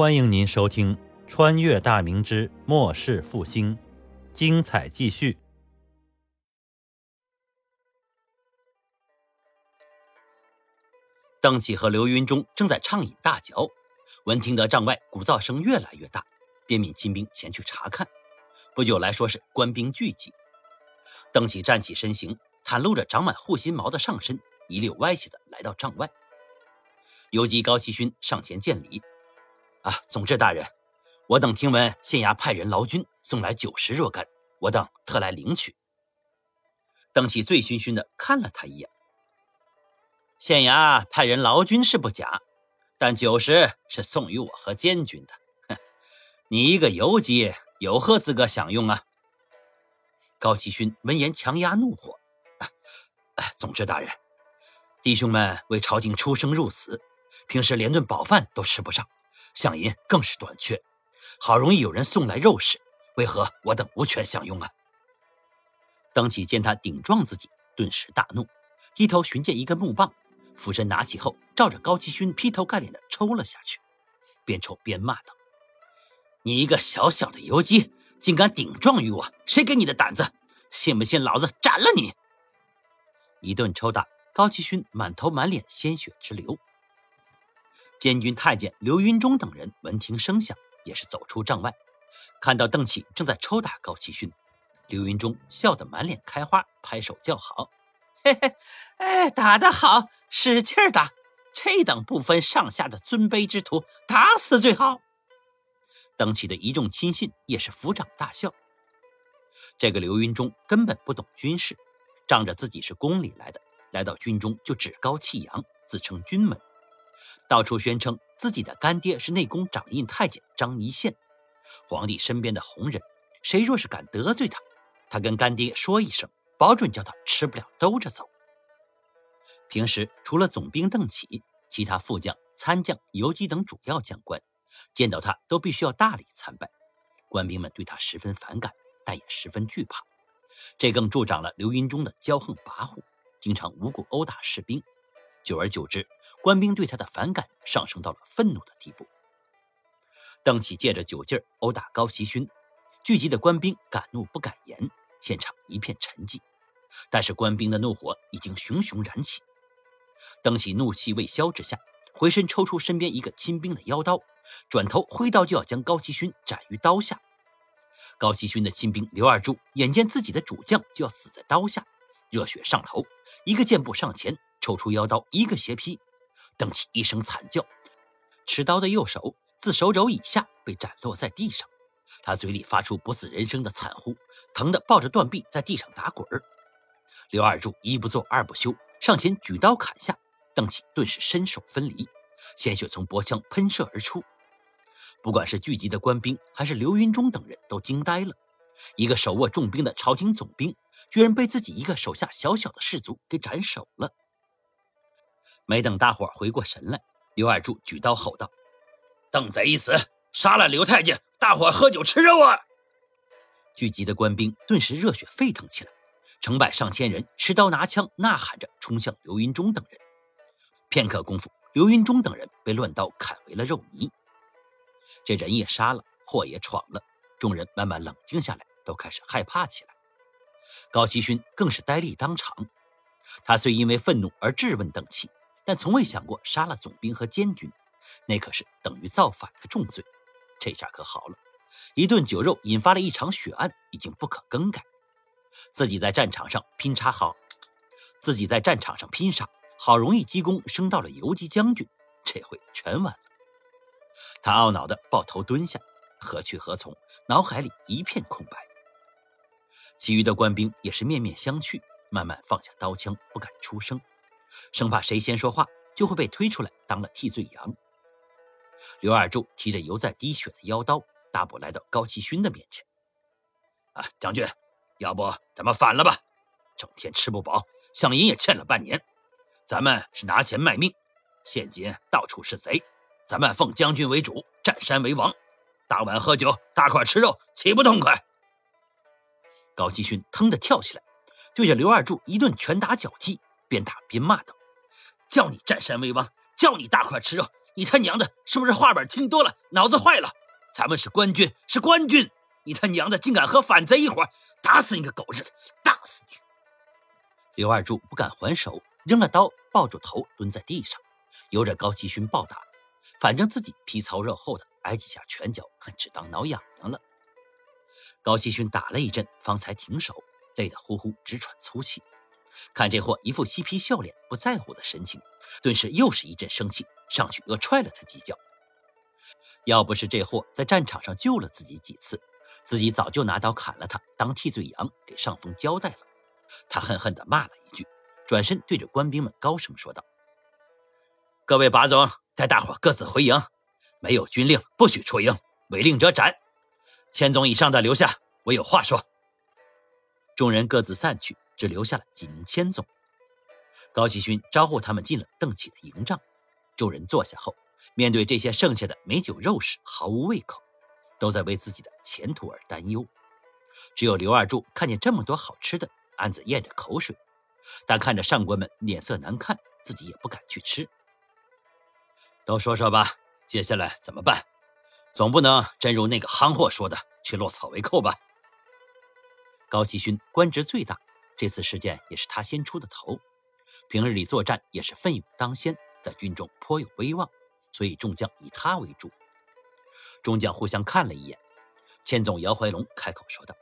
欢迎您收听《穿越大明之末世复兴》，精彩继续。邓启和刘云中正在畅饮大嚼，闻听得帐外鼓噪声越来越大，便命亲兵前去查看。不久来说是官兵聚集。邓启站起身形，袒露着长满护心毛的上身，一溜歪斜的来到帐外。游击高奇勋上前见礼。啊，总之大人，我等听闻县衙派人劳军送来酒食若干，我等特来领取。邓启醉醺醺的看了他一眼。县衙派人劳军是不假，但酒食是送与我和监军的。哼，你一个游击有何资格享用啊？高奇勋闻言强压怒火。啊总之大人，弟兄们为朝廷出生入死，平时连顿饱饭都吃不上。饷银更是短缺，好容易有人送来肉食，为何我等无权享用啊？邓启见他顶撞自己，顿时大怒，低头寻见一根木棒，俯身拿起后，照着高奇勋劈头盖脸的抽了下去，边抽边骂道：“你一个小小的游击，竟敢顶撞于我，谁给你的胆子？信不信老子斩了你？”一顿抽打，高奇勋满头满脸鲜血直流。监军太监刘云中等人闻听声响，也是走出帐外，看到邓启正在抽打高奇勋，刘云中笑得满脸开花，拍手叫好：“ 嘿嘿，哎，打得好，使劲打！这等不分上下的尊卑之徒，打死最好。”邓启的一众亲信也是抚掌大笑。这个刘云中根本不懂军事，仗着自己是宫里来的，来到军中就趾高气扬，自称军门。到处宣称自己的干爹是内宫掌印太监张一宪，皇帝身边的红人，谁若是敢得罪他，他跟干爹说一声，保准叫他吃不了兜着走。平时除了总兵邓启，其他副将、参将、游击等主要将官，见到他都必须要大礼参拜，官兵们对他十分反感，但也十分惧怕。这更助长了刘云中的骄横跋扈，经常无故殴打士兵。久而久之，官兵对他的反感上升到了愤怒的地步。邓启借着酒劲儿殴打高奇勋，聚集的官兵敢怒不敢言，现场一片沉寂。但是官兵的怒火已经熊熊燃起。邓启怒气未消之下，回身抽出身边一个亲兵的腰刀，转头挥刀就要将高奇勋斩于刀下。高奇勋的亲兵刘二柱眼见自己的主将就要死在刀下，热血上头，一个箭步上前。抽出腰刀，一个斜劈，邓启一声惨叫，持刀的右手自手肘以下被斩落在地上，他嘴里发出不似人声的惨呼，疼得抱着断臂在地上打滚儿。刘二柱一不做二不休，上前举刀砍下，邓启顿时身首分离，鲜血从脖腔喷射而出。不管是聚集的官兵，还是刘云中等人都惊呆了，一个手握重兵的朝廷总兵，居然被自己一个手下小小的士卒给斩首了。没等大伙回过神来，刘二柱举刀吼道：“邓贼一死，杀了刘太监，大伙喝酒吃肉啊！”聚集的官兵顿时热血沸腾起来，成百上千人持刀拿枪，呐喊着冲向刘云中等人。片刻功夫，刘云中等人被乱刀砍为了肉泥。这人也杀了，祸也闯了，众人慢慢冷静下来，都开始害怕起来。高奇勋更是呆立当场，他虽因为愤怒而质问邓启。但从未想过杀了总兵和监军，那可是等于造反的重罪。这下可好了，一顿酒肉引发了一场血案，已经不可更改。自己在战场上拼杀好，自己在战场上拼杀，好容易积功升到了游击将军，这回全完了。他懊恼地抱头蹲下，何去何从？脑海里一片空白。其余的官兵也是面面相觑，慢慢放下刀枪，不敢出声。生怕谁先说话，就会被推出来当了替罪羊。刘二柱提着犹在滴血的腰刀，大步来到高奇勋的面前：“啊，将军，要不咱们反了吧？整天吃不饱，饷银也欠了半年。咱们是拿钱卖命，现今到处是贼，咱们奉将军为主，占山为王，大碗喝酒，大块吃肉，岂不痛快？”高奇勋腾地跳起来，对着刘二柱一顿拳打脚踢。边打边骂道：“叫你占山为王，叫你大块吃肉，你他娘的是不是话本听多了，脑子坏了？咱们是官军，是官军，你他娘的竟敢和反贼一伙，打死你个狗日的，打死你！刘二柱不敢还手，扔了刀，抱住头蹲在地上，由着高奇勋暴打。反正自己皮糙肉厚的，挨几下拳脚，还只当挠痒痒了。高奇勋打了一阵，方才停手，累得呼呼直喘粗气。看这货一副嬉皮笑脸、不在乎的神情，顿时又是一阵生气，上去又踹了他几脚。要不是这货在战场上救了自己几次，自己早就拿刀砍了他当替罪羊，给上峰交代了。他恨恨地骂了一句，转身对着官兵们高声说道：“各位把总，带大伙各自回营，没有军令不许出营，违令者斩。千总以上的留下，我有话说。”众人各自散去。只留下了几名千总。高奇勋招呼他们进了邓启的营帐。众人坐下后，面对这些剩下的美酒肉食，毫无胃口，都在为自己的前途而担忧。只有刘二柱看见这么多好吃的，暗自咽着口水，但看着上官们脸色难看，自己也不敢去吃。都说说吧，接下来怎么办？总不能真如那个憨货说的，去落草为寇吧？高奇勋官职最大。这次事件也是他先出的头，平日里作战也是奋勇当先，在军中颇有威望，所以众将以他为主。众将互相看了一眼，千总姚怀龙开口说道：“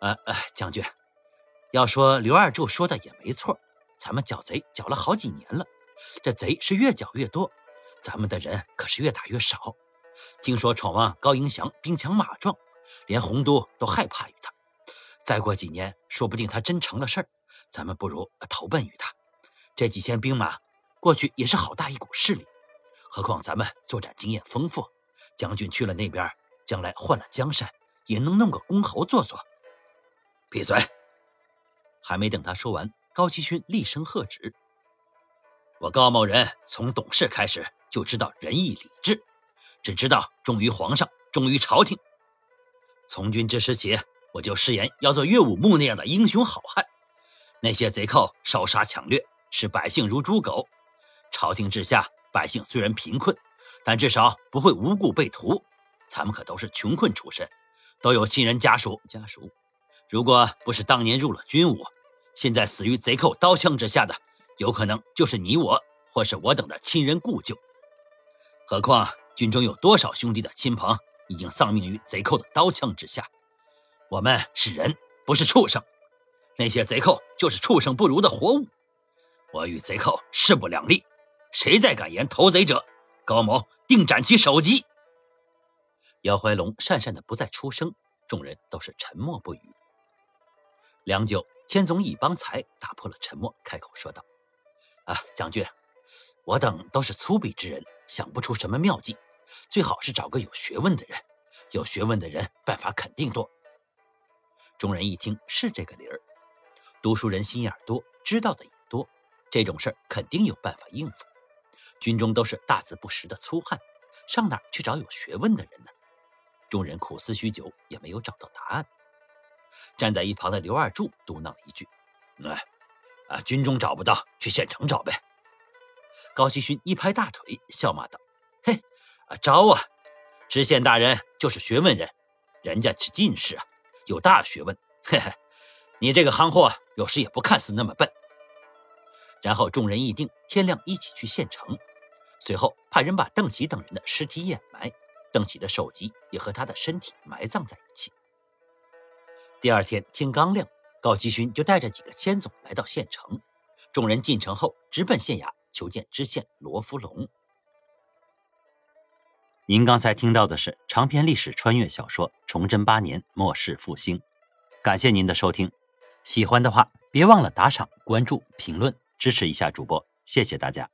呃呃，将军，要说刘二柱说的也没错，咱们剿贼剿了好几年了，这贼是越剿越多，咱们的人可是越打越少。听说闯王高迎祥兵强马壮，连洪都都害怕于他。”再过几年，说不定他真成了事儿，咱们不如投奔于他。这几千兵马过去也是好大一股势力，何况咱们作战经验丰富，将军去了那边，将来换了江山，也能弄个公侯做做。闭嘴！还没等他说完，高奇勋厉声喝止：“我高某人从懂事开始就知道仁义礼智，只知道忠于皇上，忠于朝廷。从军之时起。”我就誓言要做岳武穆那样的英雄好汉。那些贼寇烧杀抢掠，使百姓如猪狗。朝廷之下，百姓虽然贫困，但至少不会无故被屠。咱们可都是穷困出身，都有亲人家属。家属，如果不是当年入了军伍，现在死于贼寇刀枪之下的，有可能就是你我，或是我等的亲人故旧。何况军中有多少兄弟的亲朋已经丧命于贼寇的刀枪之下。我们是人，不是畜生。那些贼寇就是畜生不如的活物。我与贼寇势不两立，谁再敢言投贼者，高某定斩其首级。姚怀龙讪讪的不再出声，众人都是沉默不语。良久，千总以邦才打破了沉默，开口说道：“啊，将军，我等都是粗鄙之人，想不出什么妙计，最好是找个有学问的人。有学问的人，办法肯定多。”众人一听是这个理儿，读书人心眼多，知道的也多，这种事儿肯定有办法应付。军中都是大字不识的粗汉，上哪去找有学问的人呢？众人苦思许久，也没有找到答案。站在一旁的刘二柱嘟囔了一句：“哎，啊，军中找不到，去县城找呗。”高希勋一拍大腿，笑骂道：“嘿，啊，招啊！知县大人就是学问人，人家是进士啊。”有大学问，嘿嘿，你这个憨货有时也不看似那么笨。然后众人议定，天亮一起去县城。随后派人把邓启等人的尸体掩埋，邓启的首级也和他的身体埋葬在一起。第二天天刚亮，高基勋就带着几个千总来到县城。众人进城后，直奔县衙求见知县罗福龙。您刚才听到的是长篇历史穿越小说《崇祯八年末世复兴》，感谢您的收听，喜欢的话别忘了打赏、关注、评论，支持一下主播，谢谢大家。